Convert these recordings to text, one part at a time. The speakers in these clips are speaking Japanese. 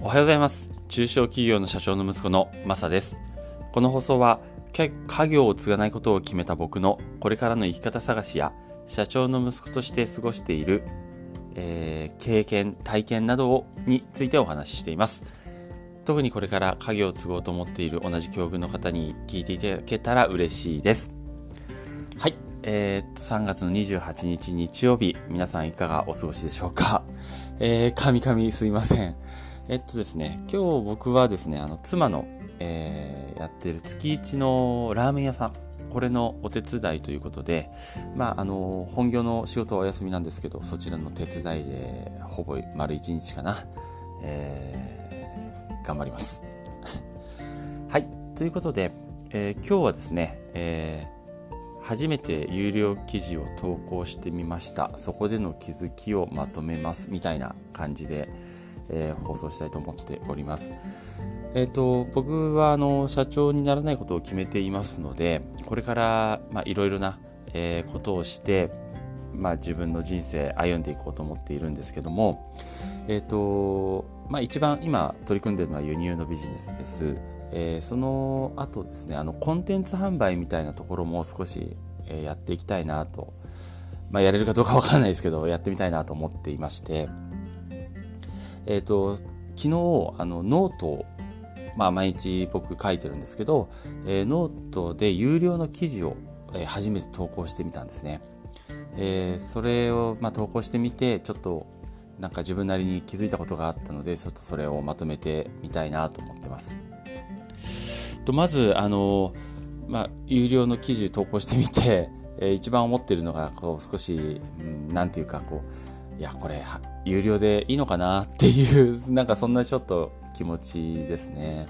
おはようございます。中小企業の社長の息子のマサです。この放送は家業を継がないことを決めた僕のこれからの生き方探しや社長の息子として過ごしている、えー、経験体験などをについてお話ししています。特にこれから家業を継ごうと思っている同じ境遇の方に聞いていただけたら嬉しいです。はい、えー、っと3月の28日日曜日皆さんいかがお過ごしでしょうか？えー、かみかみすいません。えっとですね、今日僕はですね、あの、妻の、えー、やってる月一のラーメン屋さん、これのお手伝いということで、まあ、あの、本業の仕事はお休みなんですけど、そちらの手伝いで、ほぼ丸一日かな、えー、頑張ります。はい、ということで、えー、今日はですね、えー、初めて有料記事を投稿してみました。そこでの気づきをまとめます、みたいな感じで、えー、放送したいと思っております。え、ー、と、僕はあの社長にならないことを決めていますので、これからいろいろな、えー、ことをして、まあ、自分の人生歩んでいこうと思っているんですけども、えっ、ー、と、まあ、一番今取り組んでいるのは輸入のビジネスです。えー、その後ですね、あのコンテンツ販売みたいなところも少し、え、やっていきたいなと、まあ、やれるかどうかわからないですけど、やってみたいなと思っていまして、えっ、ー、と、昨日、あの、ノートを、まあ、毎日僕書いてるんですけど、えー、ノートで有料の記事を、えー、初めて投稿してみたんですね。えー、それを、まあ、投稿してみて、ちょっと、なんか自分なりに気づいたことがあったので、ちょっとそれをまとめてみたいなと思ってます。とまず、あの、まあ、有料の記事投稿してみて、えー、一番思ってるのが、こう、少し、うん、なんていうか、こう、いや、これ、有料でいいのかなっていう なんかそんなちょっと気持ちですね。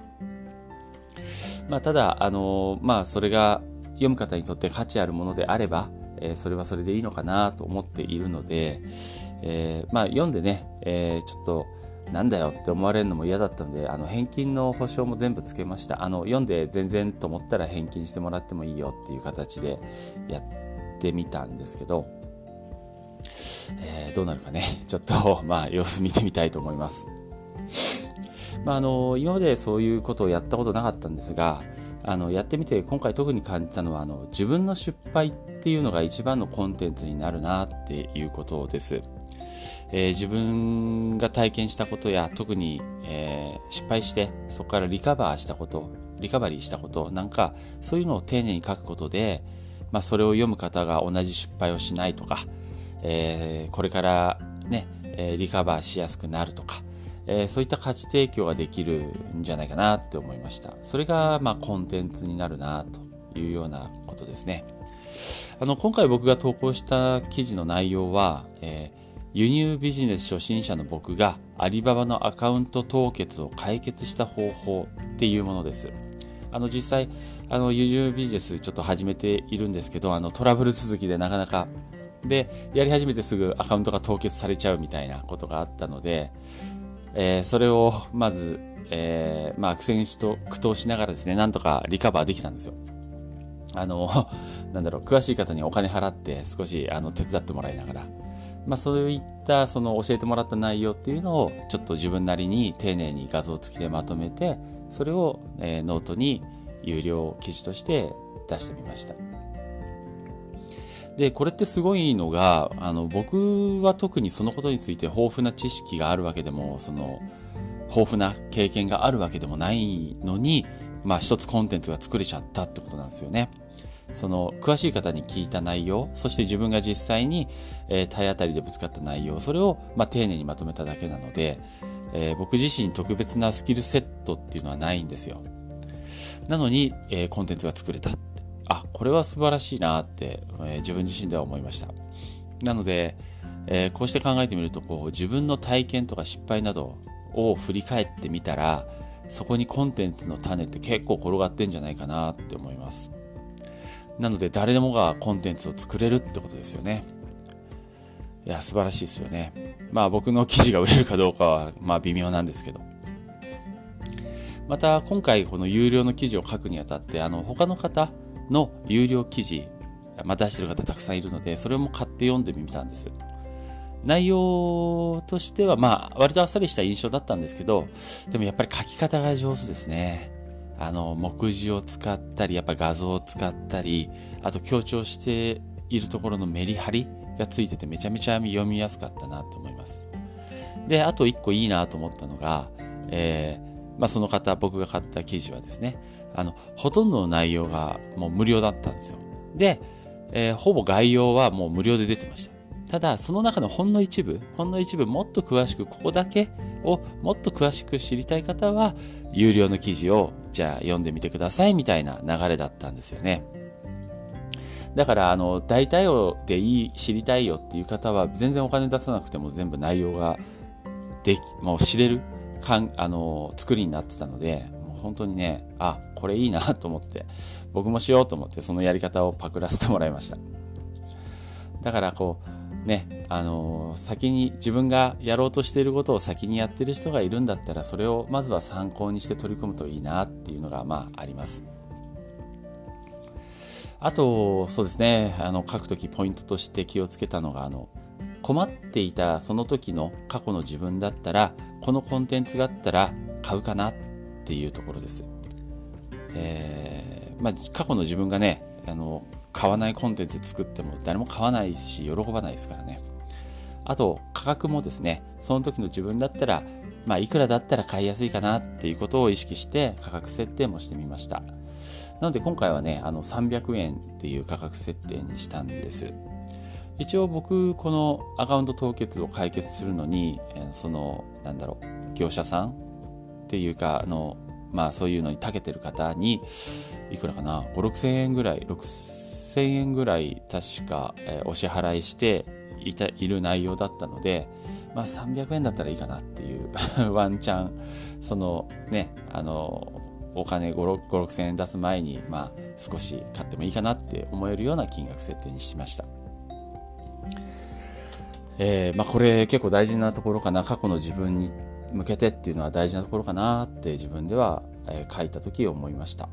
まあ、ただ、あのまあ、それが読む方にとって価値あるものであれば、えー、それはそれでいいのかなと思っているので、えー、まあ、読んでね、えー、ちょっと、なんだよって思われるのも嫌だったので、あの、返金の保証も全部つけました。あの、読んで全然と思ったら返金してもらってもいいよっていう形でやってみたんですけど、えー、どうなるかね、ちょっと、まあ、様子見てみたいと思います。まあ、あの、今までそういうことをやったことなかったんですが、あの、やってみて今回特に感じたのは、あの、自分の失敗っていうのが一番のコンテンツになるなっていうことです。えー、自分が体験したことや特に、えー、失敗してそこからリカバーしたことリカバリーしたことなんかそういうのを丁寧に書くことで、まあ、それを読む方が同じ失敗をしないとか、えー、これからね、えリカバーしやすくなるとか、えー、そういった価値提供ができるんじゃないかなって思いました。それが、まあ、コンテンツになるなというようなことですね。あの、今回僕が投稿した記事の内容は、えー、輸入ビジネス初心者の僕がアリババのアカウント凍結を解決した方法っていうものです。あの、実際、あの、輸入ビジネスちょっと始めているんですけど、あの、トラブル続きでなかなかで、やり始めてすぐアカウントが凍結されちゃうみたいなことがあったので、えー、それをまず、えー、まあ苦戦しと苦闘しながらですね、なんとかリカバーできたんですよ。あの、なんだろう、詳しい方にお金払って少しあの手伝ってもらいながら、まあそういったその教えてもらった内容っていうのをちょっと自分なりに丁寧に画像付きでまとめて、それを、えー、ノートに有料記事として出してみました。で、これってすごいのが、あの、僕は特にそのことについて豊富な知識があるわけでも、その、豊富な経験があるわけでもないのに、まあ一つコンテンツが作れちゃったってことなんですよね。その、詳しい方に聞いた内容、そして自分が実際に、えー、体当たりでぶつかった内容、それを、まあ丁寧にまとめただけなので、えー、僕自身特別なスキルセットっていうのはないんですよ。なのに、えー、コンテンツが作れた。あ、これは素晴らしいなって、えー、自分自身では思いました。なので、えー、こうして考えてみると、こう、自分の体験とか失敗などを振り返ってみたら、そこにコンテンツの種って結構転がってんじゃないかなって思います。なので、誰でもがコンテンツを作れるってことですよね。いや、素晴らしいですよね。まあ僕の記事が売れるかどうかは、まあ微妙なんですけど。また、今回この有料の記事を書くにあたって、あの、他の方、の有料記事、まあ、出してる方たくさんいるので、それも買って読んでみたんです。内容としては、まあ、割とあっさりした印象だったんですけど、でもやっぱり書き方が上手ですね。あの、目次を使ったり、やっぱ画像を使ったり、あと強調しているところのメリハリがついててめちゃめちゃ読みやすかったなと思います。で、あと一個いいなと思ったのが、えー、まあ、その方、僕が買った記事はですね、あの、ほとんどの内容がもう無料だったんですよ。で、えー、ほぼ概要はもう無料で出てました。ただ、その中のほんの一部、ほんの一部もっと詳しく、ここだけをもっと詳しく知りたい方は、有料の記事をじゃあ読んでみてくださいみたいな流れだったんですよね。だから、あの、大体をでいい、知りたいよっていう方は、全然お金出さなくても全部内容ができ、もう知れる、かん、あの、作りになってたので、もう本当にね、あ、これいいなと思って、僕もしようと思って、そのやり方をパクらせてもらいました。だから、こう、ね、あのー、先に自分がやろうとしていることを先にやってる人がいるんだったら、それをまずは参考にして取り組むといいなっていうのが、まあ、あります。あと、そうですね、あの、書くときポイントとして気をつけたのが、あの、困っていたその時の過去の自分だったら、このコンテンツがあったら買うかなっていうところです。えー、まあ、過去の自分がね、あの、買わないコンテンツ作っても誰も買わないし喜ばないですからね。あと価格もですね、その時の自分だったら、まあいくらだったら買いやすいかなっていうことを意識して価格設定もしてみました。なので今回はね、あの300円っていう価格設定にしたんです。一応僕、このアカウント凍結を解決するのに、その、なんだろう、業者さんっていうか、あの、まあそういうのに長けてる方に、いくらかな、5、6千円ぐらい、6 1000円ぐらい確か、えー、お支払いしていたいる内容だったので、まあ、300円だったらいいかなっていう ワンチャンそのねあのお金5 6 6000円出す前に、まあ、少し買ってもいいかなって思えるような金額設定にしました。えー、まあ、これ結構大事なところかな過去の自分に向けてっていうのは大事なところかなって自分では、え、書いた時思いました。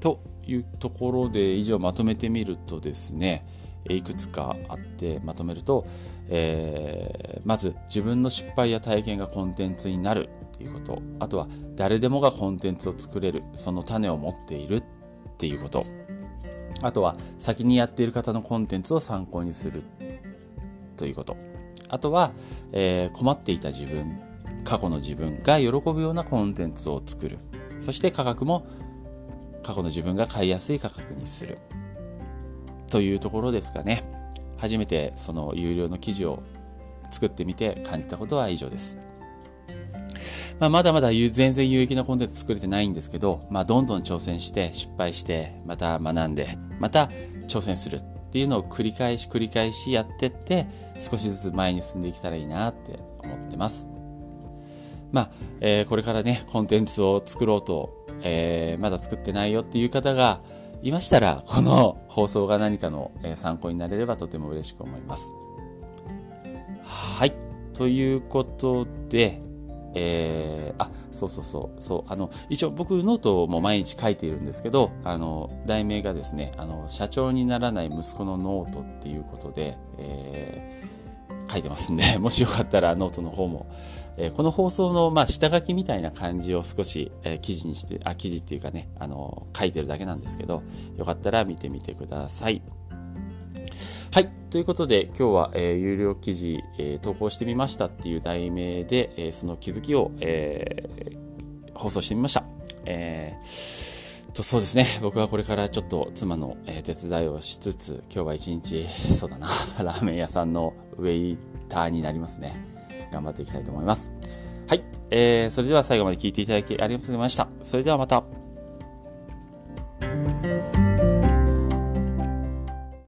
というところで以上まとめてみるとですねいくつかあってまとめると、えー、まず自分の失敗や体験がコンテンツになるっていうこと。あとは誰でもがコンテンツを作れるその種を持っているっていうこと。あとは先にやっている方のコンテンツを参考にするということ。あとは、えー、困っていた自分過去の自分が喜ぶようなコンテンツを作る。そして価格も過去の自分が買いやすい価格にする。というところですかね。初めてその有料の記事を作ってみて感じたことは以上です、まあ、まだまだ全然有益なコンテンツ作れてないんですけど、まあ、どんどん挑戦して失敗してまた学んでまた挑戦する。っていうのを繰り返し繰り返しやってって少しずつ前に進んでいけたらいいなって思ってますまあ、えー、これからねコンテンツを作ろうとえー、まだ作ってないよっていう方がいましたら、この放送が何かの参考になれればとても嬉しく思います。はい。ということで、えー、あ、そうそうそう、そう、あの、一応僕ノートも毎日書いているんですけど、あの、題名がですね、あの、社長にならない息子のノートっていうことで、えー、書いてますんで、もしよかったらノートの方も、えー、この放送の、まあ、下書きみたいな感じを少し、え、記事にして、あ、記事っていうかね、あの、書いてるだけなんですけど、よかったら見てみてください。はい。ということで、今日は、えー、有料記事、えー、投稿してみましたっていう題名で、えー、その気づきを、えー、放送してみました。えー、とそうですね。僕はこれからちょっと妻の、え、手伝いをしつつ、今日は一日、そうだな、ラーメン屋さんのウェイターになりますね。頑張っていきたいと思います。はい。えー、それでは最後まで聞いていただきありがとうございました。それではまた。